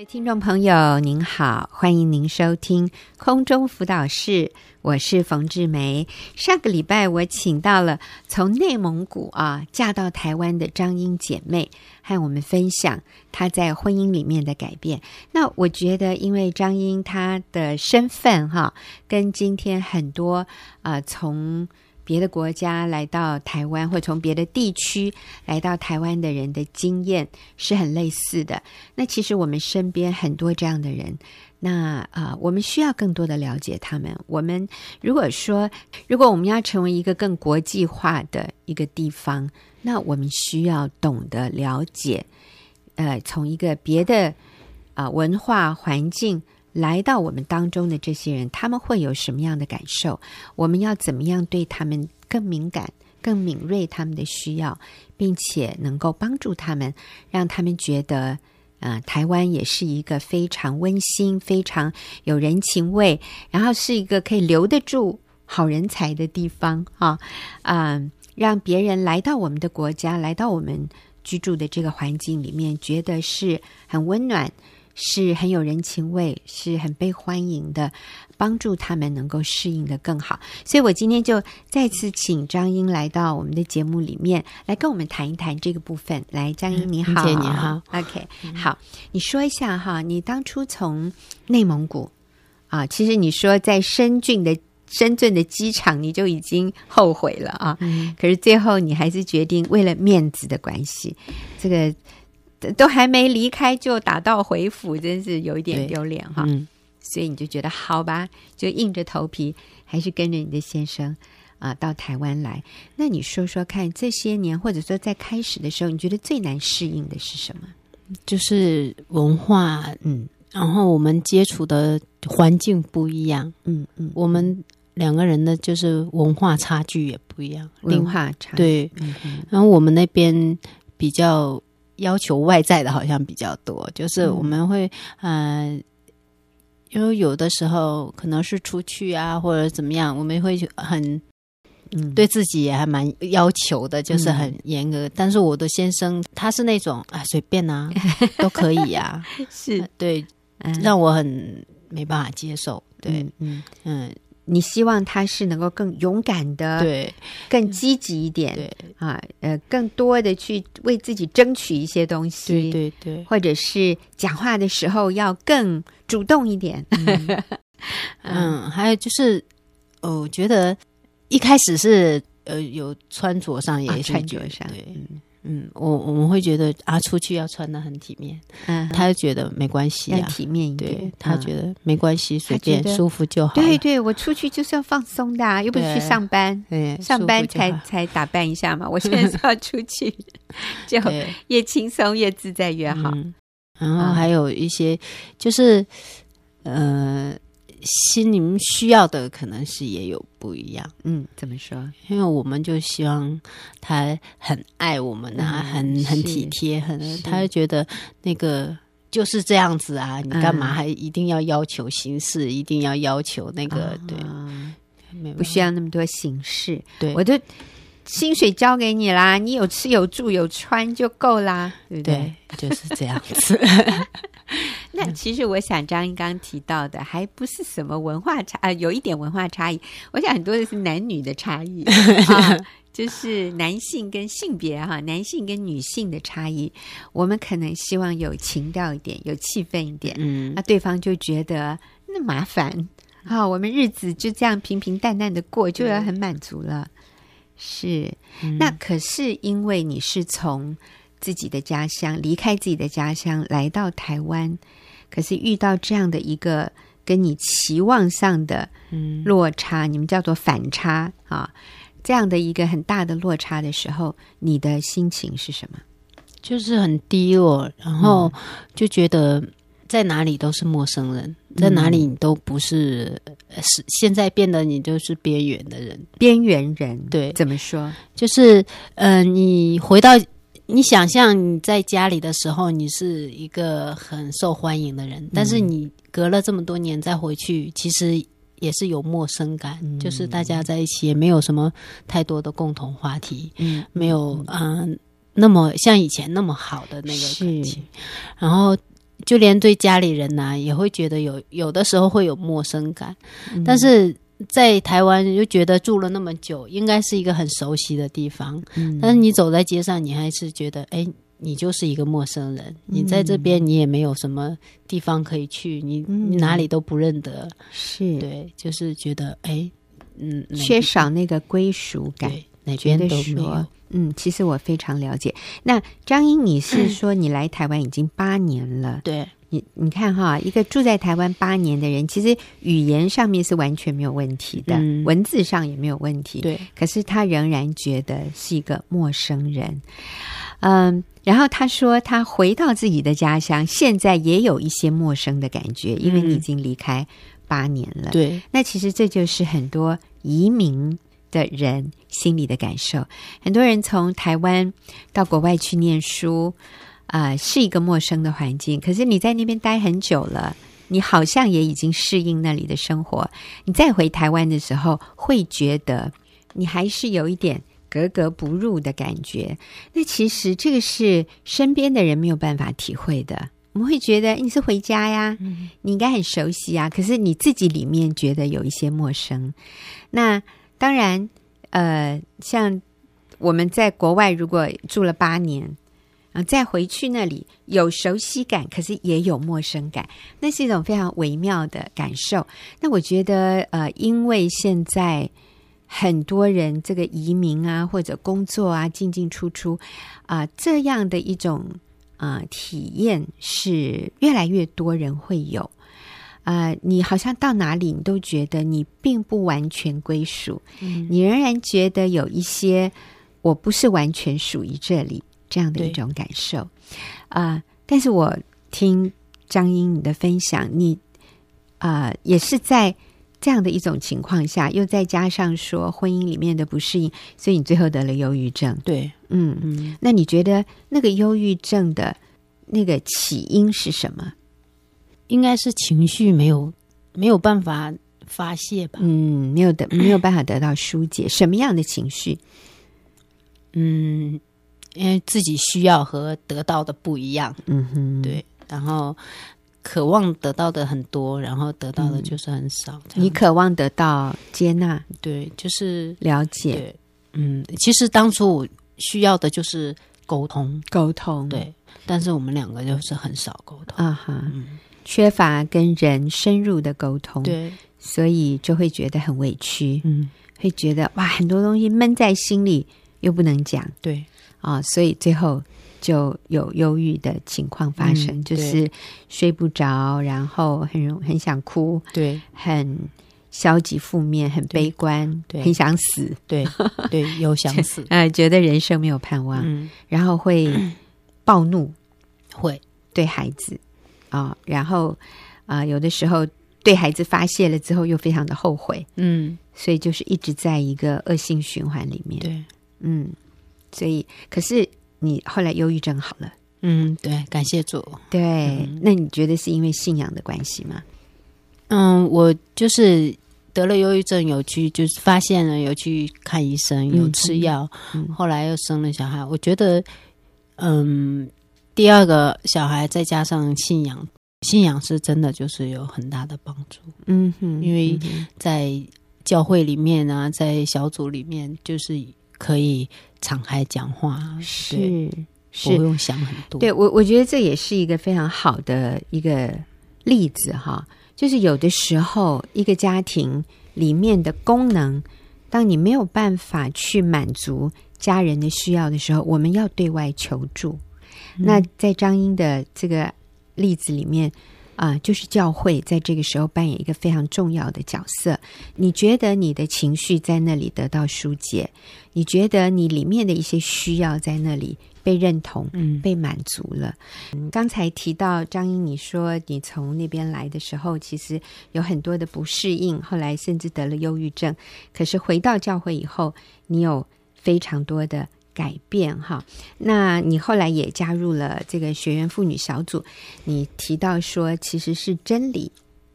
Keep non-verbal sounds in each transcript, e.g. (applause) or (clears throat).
的听众朋友，您好，欢迎您收听空中辅导室，我是冯志梅。上个礼拜我请到了从内蒙古啊嫁到台湾的张英姐妹，和我们分享她在婚姻里面的改变。那我觉得，因为张英她的身份哈、跟今天很多啊从别的国家来到台湾，或从别的地区来到台湾的人的经验是很类似的。那其实我们身边很多这样的人，那啊、我们需要更多的了解他们。我们如果说，如果我们要成为一个更国际化的一个地方，那我们需要懂得了解，呃，从一个别的啊、文化环境。来到我们当中的这些人，他们会有什么样的感受？我们要怎么样对他们更敏感、更敏锐他们的需要，并且能够帮助他们，让他们觉得，呃，台湾也是一个非常温馨、非常有人情味，然后是一个可以留得住好人才的地方啊！嗯、让别人来到我们的国家，来到我们居住的这个环境里面，觉得是很温暖。是很有人情味，是很被欢迎的，帮助他们能够适应的更好。所以我今天就再次请张英来到我们的节目里面，来跟我们谈一谈这个部分。来，张英你好，姐你好，OK，好，你说一下哈，你当初从内蒙古啊，其实你说在深圳的深圳的机场，你就已经后悔了啊，嗯，可是最后你还是决定为了面子的关系，这个。都还没离开就打道回府，真是有一点丢脸哈。嗯，所以你就觉得好吧，就硬着头皮还是跟着你的先生啊、呃、到台湾来。那你说说看，这些年或者说在开始的时候，你觉得最难适应的是什么？就是文化，嗯，然后我们接触的环境不一样，嗯嗯，我们两个人的就是文化差距也不一样，文化差距对，然后我们那边比较。要求外在的好像比较多，就是我们会，嗯、呃，因为有的时候可能是出去啊，或者怎么样，我们会很，嗯，对自己也还蛮要求的，就是很严格。嗯、但是我的先生他是那种啊，随便啊，(laughs) 都可以啊，是对，让我很没办法接受。对，嗯嗯。嗯你希望他是能够更勇敢的，对，更积极一点，对。啊，呃，更多的去为自己争取一些东西，对对对，或者是讲话的时候要更主动一点。嗯，(laughs) 嗯，还有就是，哦，我觉得一开始是呃，有穿着上也，啊，穿着上，对。嗯嗯，我我们会觉得啊，出去要穿的很体面。嗯，他就觉得没关系啊，要体面一点。对，他觉得没关系，随便舒服就好。对对，我出去就是要放松的啊，又不是去上班。对，上班才才打扮一下嘛。(laughs) 我现在是要出去，就越轻松越自在越好。然后还有一些就是，呃。心里面需要的可能是也有不一样，嗯，怎么说？因为我们就希望他很爱我们啊，嗯、很很体贴，很他就觉得那个就是这样子啊，你干嘛还一定要要求形式，嗯、一定要要求那个？对，啊、不需要那么多形式。对，我就薪水交给你啦，你有吃有住有穿就够啦，对不对？对，就是这样子。(laughs) 那其实我想，张英刚提到的还不是什么文化差啊、呃，有一点文化差异。我想很多的是男女的差异 (laughs) 啊，就是男性跟性别哈、啊，男性跟女性的差异。我们可能希望有情调一点，有气氛一点，嗯，那对方就觉得那麻烦啊，我们日子就这样平平淡淡的过，就要很满足了。是，嗯、那可是因为你是从。自己的家乡，离开自己的家乡来到台湾，可是遇到这样的一个跟你期望上的落差，嗯、你们叫做反差啊，这样的一个很大的落差的时候，你的心情是什么？就是很低落，然后就觉得在哪里都是陌生人，嗯、在哪里你都不是，是现在变得你就是边缘的人，边缘人。对，怎么说？就是嗯、呃，你回到。你想象你在家里的时候，你是一个很受欢迎的人，但是你隔了这么多年再回去，其实也是有陌生感，嗯、就是大家在一起也没有什么太多的共同话题，嗯，没有嗯、呃、那么像以前那么好的那个感情，然后就连对家里人呐、啊，也会觉得有有的时候会有陌生感。嗯、但是在台湾就觉得住了那么久，应该是一个很熟悉的地方。嗯、但是你走在街上，你还是觉得，哎，你就是一个陌生人。你在这边，你也没有什么地方可以去，你你哪里都不认得。是对，就是觉得，哎，嗯，缺少那个归属感。哪边都没有。嗯，其实我非常了解。那张英，你是 (clears throat) 说你来台湾已经八年了？对，你你看哈，一个住在台湾八年的人，其实语言上面是完全没有问题的，嗯、文字上也没有问题。对，可是他仍然觉得是一个陌生人。嗯，然后他说他回到自己的家乡，现在也有一些陌生的感觉，因为你已经离开八年了。嗯、对，那其实这就是很多移民的人心里的感受，很多人从台湾到国外去念书，啊、呃，是一个陌生的环境。可是你在那边待很久了，你好像也已经适应那里的生活。你再回台湾的时候，会觉得你还是有一点格格不入的感觉。那其实这个是身边的人没有办法体会的。我们会觉得你是回家呀，你应该很熟悉啊。可是你自己里面觉得有一些陌生。那当然，呃，像我们在国外如果住了八年，啊，再回去那里有熟悉感，可是也有陌生感，那是一种非常微妙的感受。那我觉得，呃，因为现在很多人这个移民啊，或者工作啊，进进出出啊，呃，这样的一种啊，呃，体验是越来越多人会有。啊、呃，你好像到哪里，你都觉得你并不完全归属，嗯、你仍然觉得有一些我不是完全属于这里这样的一种感受啊、呃。但是我听张英你的分享，你啊、呃、也是在这样的一种情况下，又再加上说婚姻里面的不适应，所以你最后得了忧郁症。对，嗯嗯。那你觉得那个忧郁症的那个起因是什么？应该是情绪没有没有办法发泄吧？嗯，没有得没有办法得到疏解。什么样的情绪？嗯，因为自己需要和得到的不一样。嗯哼，对。然后渴望得到的很多，然后得到的就是很少。嗯、你渴望得到接纳，对，就是了解。对，嗯，其实当初我需要的就是沟通，沟通。对，但是我们两个就是很少沟通。啊哈。嗯缺乏跟人深入的沟通，对，所以就会觉得很委屈，嗯，会觉得哇，很多东西闷在心里又不能讲，对啊，所以最后就有忧郁的情况发生，嗯、就是睡不着，然后很容很想哭，对，很消极负面，很悲观，对，很想死，对对，有想死，(laughs) 呃，觉得人生没有盼望，嗯，然后会暴怒，会。对孩子。啊、哦，然后啊、呃，有的时候对孩子发泄了之后，又非常的后悔，嗯，所以就是一直在一个恶性循环里面。对，嗯，所以可是你后来忧郁症好了，嗯，对，感谢主。对，嗯、那你觉得是因为信仰的关系吗？嗯，我就是得了忧郁症，有去就是发现了，有去看医生，有吃药，后来又生了小孩。我觉得，嗯。第二个小孩再加上信仰，信仰是真的就是有很大的帮助。嗯哼，因为在教会里面啊，在小组里面，就是可以敞开讲话，是对是不用想很多。对我，我觉得这也是一个非常好的一个例子哈。就是有的时候，一个家庭里面的功能，当你没有办法去满足家人的需要的时候，我们要对外求助。那在张英的这个例子里面啊、呃，就是教会在这个时候扮演一个非常重要的角色。你觉得你的情绪在那里得到疏解？你觉得你里面的一些需要在那里被认同、嗯，被满足了？嗯，刚才提到张英，你说你从那边来的时候，其实有很多的不适应，后来甚至得了忧郁症。可是回到教会以后，你有非常多的。改变哈，那你后来也加入了这个学员妇女小组。你提到说，其实是真理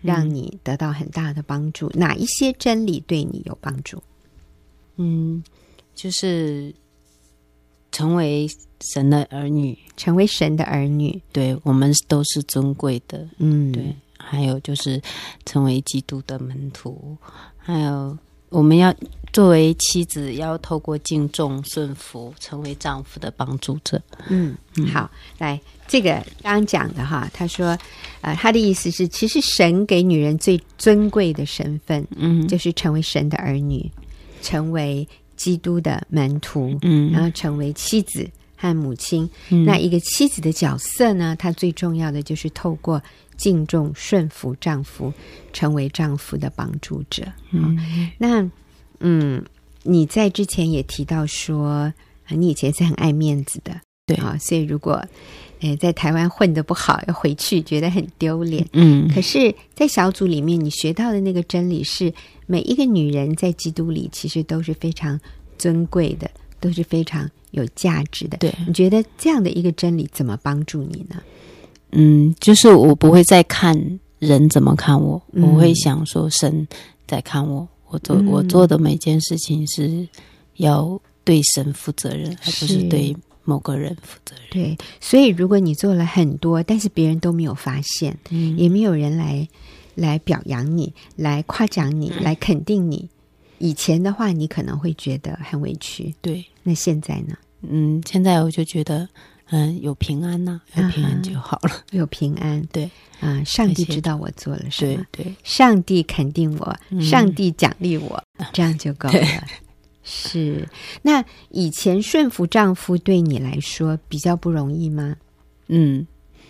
让你得到很大的帮助。嗯、哪一些真理对你有帮助？嗯，就是成为神的儿女，成为神的儿女，对，我们都是尊贵的，嗯，对。还有就是成为基督的门徒，还有我们要作为妻子，要透过敬重顺服，成为丈夫的帮助者。嗯，好，来这个刚刚讲的哈，他说，呃，他的意思是，其实神给女人最尊贵的身份，嗯，就是成为神的儿女，成为基督的门徒，嗯，然后成为妻子和母亲。嗯，那一个妻子的角色呢，她最重要的就是透过。敬重顺服丈夫，成为丈夫的帮助者。嗯，那嗯，你在之前也提到说，你以前是很爱面子的，对啊，所以如果呃在台湾混的不好，要回去觉得很丢脸。嗯，可是，在小组里面，你学到的那个真理是，每一个女人在基督里其实都是非常尊贵的，都是非常有价值的。对，你觉得这样的一个真理怎么帮助你呢？嗯，就是我不会再看人怎么看我，嗯、我会想说神在看我，我做、嗯、我做的每件事情是要对神负责任，而不是对某个人负责任。对，所以如果你做了很多，但是别人都没有发现，嗯、也没有人来来表扬你，来夸奖你，来肯定你，以前的话你可能会觉得很委屈。对，那现在呢？嗯，现在我就觉得。嗯，有平安呢、啊，有平安就好了。(laughs) 有平安，对，啊，上帝知道我做了什么，对，对，上帝肯定我，嗯、上帝奖励我，(laughs) 这样就够了。是，那以前顺服丈夫对你来说比较不容易吗？嗯，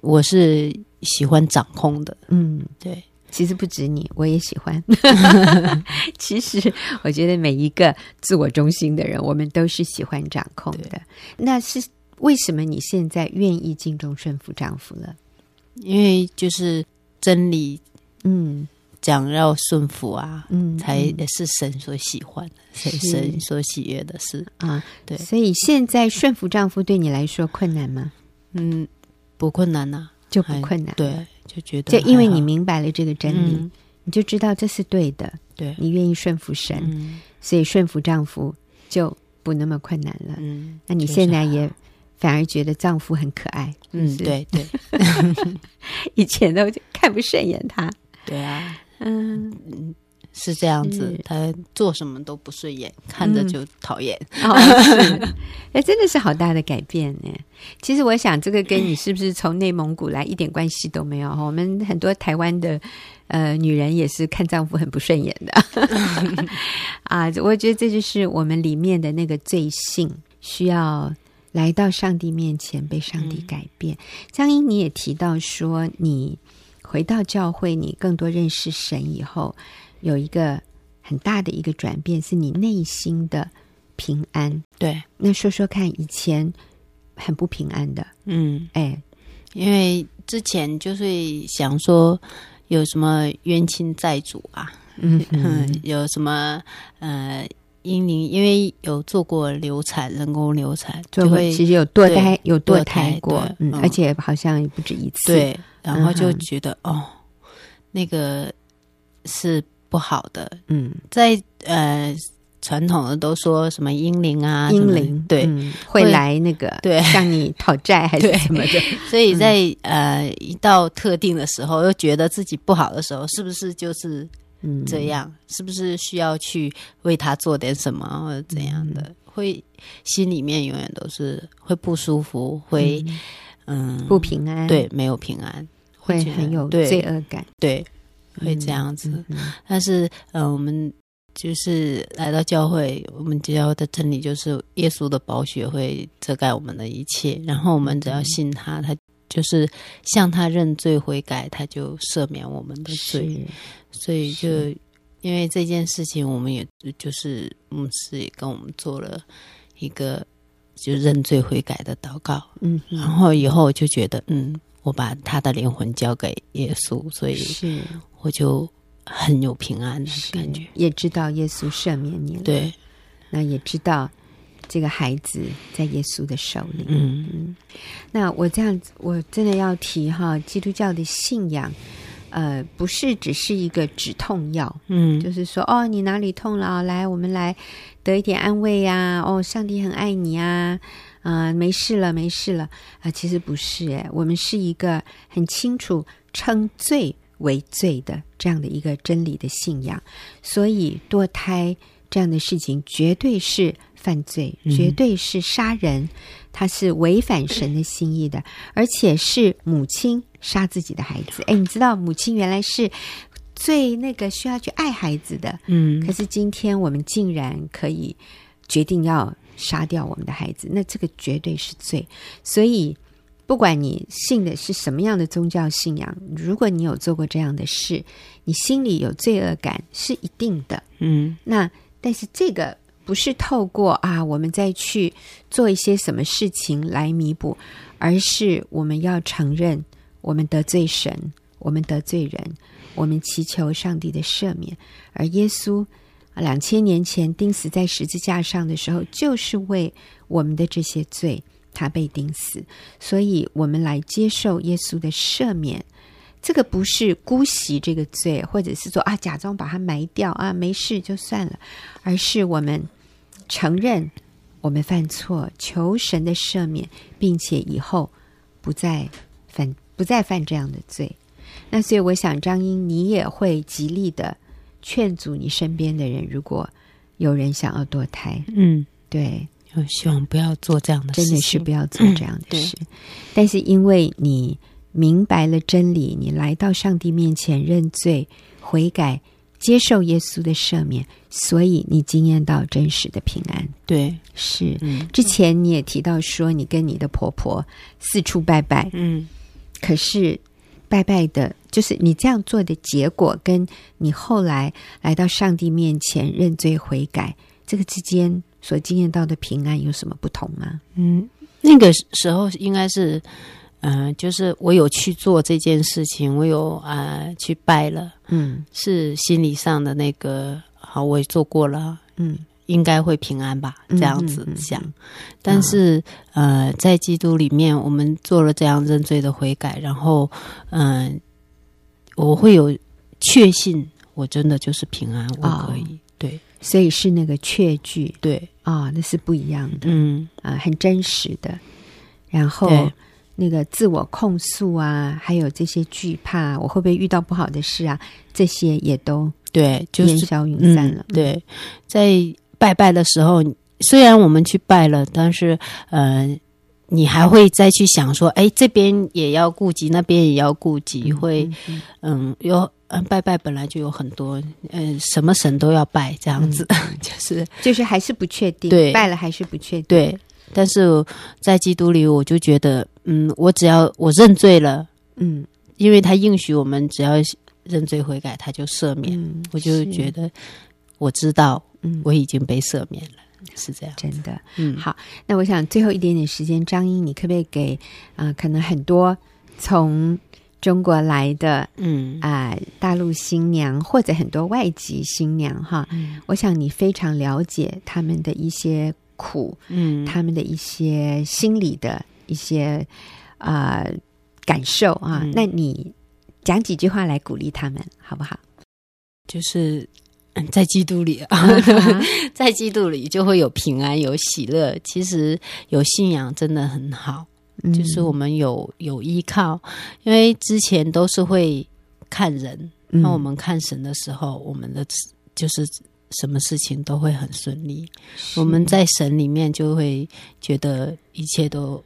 我是喜欢掌控的。嗯，对，其实不止你，我也喜欢。(laughs) 其实我觉得每一个自我中心的人，我们都是喜欢掌控的。那是。为什么你现在愿意敬重顺服丈夫了？因为就是真理，嗯，讲要顺服啊，嗯，才也是神所喜欢的，是神所喜悦的事啊。对，所以现在顺服丈夫对你来说困难吗？嗯，不困难呐，就不困难。对，就觉得就因为你明白了这个真理，你就知道这是对的。对，你愿意顺服神，所以顺服丈夫就不那么困难了。嗯，那你现在也。反而觉得丈夫很可爱，嗯，对对，(laughs) 以前都看不顺眼他，对啊，嗯，是这样子，他做什么都不顺眼，看着就讨厌。哦，是，(laughs) 哎，真的是好大的改变呢。其实我想，这个跟你是不是从内蒙古来一点关系都没有。我们很多台湾的呃女人也是看丈夫很不顺眼的 (laughs) 啊。我觉得这就是我们里面的那个罪性需要。来到上帝面前，被上帝改变。江英，你也提到说，你回到教会，你更多认识神以后，有一个很大的一个转变，是你内心的平安。对，那说说看，以前很不平安的，嗯，哎，因为之前就是想说有什么冤亲债主啊，嗯，嗯，(laughs) 有什么呃。婴灵因为有做过流产，人工流产就会其实有堕胎，有堕胎过，胎嗯，而且好像也不止一次。对，然后就觉得、嗯、哦，那个是不好的。嗯，在呃传统的都说什么英灵啊，英灵对、嗯、会来那个对向你讨债还是 (laughs) 什么的，所以在、嗯、呃一到特定的时候，又觉得自己不好的时候，是不是就是？嗯，这样是不是需要去为他做点什么或者怎样的？嗯、会心里面永远都是会不舒服，会嗯，嗯不平安，对，没有平安，会很有罪恶感，对，对，会这样子。但是，嗯、呃，我们就是来到教会，我们教的真理就是耶稣的宝血会遮盖我们的一切，然后我们只要信他，他。就是向他认罪悔改，他就赦免我们的罪。所以就因为这件事情，我们也就是牧师也跟我们做了一个就认罪悔改的祷告。嗯，然后以后我就觉得，嗯，我把他的灵魂交给耶稣，所以是我就很有平安的感觉，也知道耶稣赦免你了。对，那也知道。这个孩子在耶稣的手里。嗯嗯，那我这样子，我真的要提哈，基督教的信仰，呃，不是只是一个止痛药。嗯，就是说，哦，你哪里痛了？来，我们来得一点安慰呀。哦，上帝很爱你啊。啊、呃，没事了，没事了啊、呃，其实不是诶，我们是一个很清楚称罪为罪的这样的一个真理的信仰，所以堕胎这样的事情绝对是犯罪，嗯、绝对是杀人，他是违反神的心意的，而且是母亲杀自己的孩子。哎，你知道母亲原来是最那个需要去爱孩子的，嗯，可是今天我们竟然可以决定要杀掉我们的孩子，那这个绝对是罪，所以。不管你信的是什么样的宗教信仰，如果你有做过这样的事，你心里有罪恶感是一定的。嗯，那但是这个不是透过啊，我们再去做一些什么事情来弥补，而是我们要承认我们得罪神，我们得罪人，我们祈求上帝的赦免。而耶稣两千年前钉死在十字架上的时候，就是为我们的这些罪。他被钉死，所以我们来接受耶稣的赦免。这个不是姑息这个罪，或者是说啊，假装把它埋掉啊，没事就算了，而是我们承认我们犯错，求神的赦免，并且以后不再犯不再犯这样的罪。那所以，我想张英，你也会极力的劝阻你身边的人，如果有人想要堕胎，嗯，对。我希望不要做这样的事，真的是不要做这样的事。嗯、但是因为你明白了真理，你来到上帝面前认罪悔改，接受耶稣的赦免，所以你经验到真实的平安。对，是。嗯、之前你也提到说，你跟你的婆婆四处拜拜，嗯，可是拜拜的，就是你这样做的结果，跟你后来来到上帝面前认罪悔改，这个之间。所经验到的平安有什么不同吗？嗯，那个时候应该是，嗯、呃，就是我有去做这件事情，我有啊、呃、去拜了，嗯，是心理上的那个好，我也做过了，嗯，应该会平安吧，这样子想。嗯嗯嗯、但是、哦、呃，在基督里面，我们做了这样认罪的悔改，然后嗯、呃，我会有确信，我真的就是平安，我可以、哦、对。所以是那个确据，对啊、哦，那是不一样的，嗯啊、呃，很真实的。然后那个自我控诉啊，还有这些惧怕，我会不会遇到不好的事啊？这些也都对，烟消云散了。对，在拜拜的时候，虽然我们去拜了，但是呃，你还会再去想说，哎，这边也要顾及，那边也要顾及，会嗯，有。嗯，拜拜本来就有很多，嗯，什么神都要拜这样子，嗯、(laughs) 就是就是还是不确定，对，拜了还是不确定，对。但是在基督里，我就觉得，嗯，我只要我认罪了，嗯，因为他应许我们只要认罪悔改，他就赦免，嗯、我就觉得我知道，嗯，我已经被赦免了，嗯、是这样，真的，嗯。好，那我想最后一点点时间，张英，你可不可以给啊、呃？可能很多从。中国来的，嗯啊、呃，大陆新娘或者很多外籍新娘哈，嗯、我想你非常了解他们的一些苦，嗯，他们的一些心理的一些啊、呃、感受啊，嗯、那你讲几句话来鼓励他们好不好？就是在基督里啊，(laughs) 在基督里就会有平安，有喜乐。其实有信仰真的很好。就是我们有有依靠，因为之前都是会看人，那我们看神的时候，我们的就是什么事情都会很顺利。我们在神里面就会觉得一切都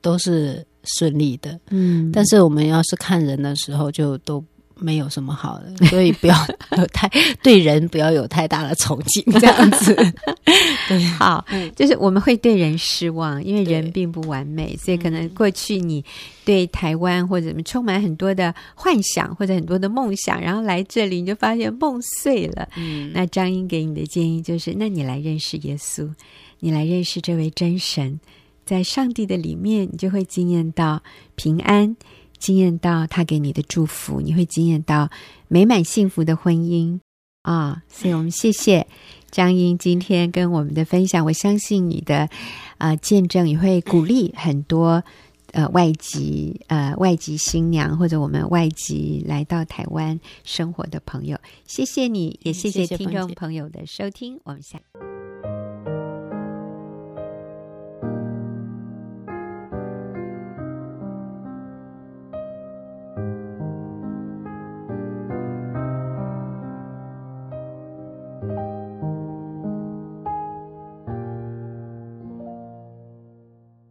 都是顺利的。嗯，但是我们要是看人的时候，就都。没有什么好的，(laughs) 所以不要有太对人不要有太大的憧憬，这样子。(laughs) 对，好，就是我们会对人失望，因为人并不完美，所以可能过去你对台湾或者什么充满很多的幻想或者很多的梦想，然后来这里你就发现梦碎了。嗯，那张英给你的建议就是：那你来认识耶稣，你来认识这位真神，在上帝的里面，你就会经验到平安。经验到他给你的祝福，你会惊艳到美满幸福的婚姻啊、哦！所以我们谢谢张英今天跟我们的分享。我相信你的啊、呃、见证也会鼓励很多呃外籍呃外籍新娘或者我们外籍来到台湾生活的朋友。谢谢你，也谢谢听众朋友的收听。我们下。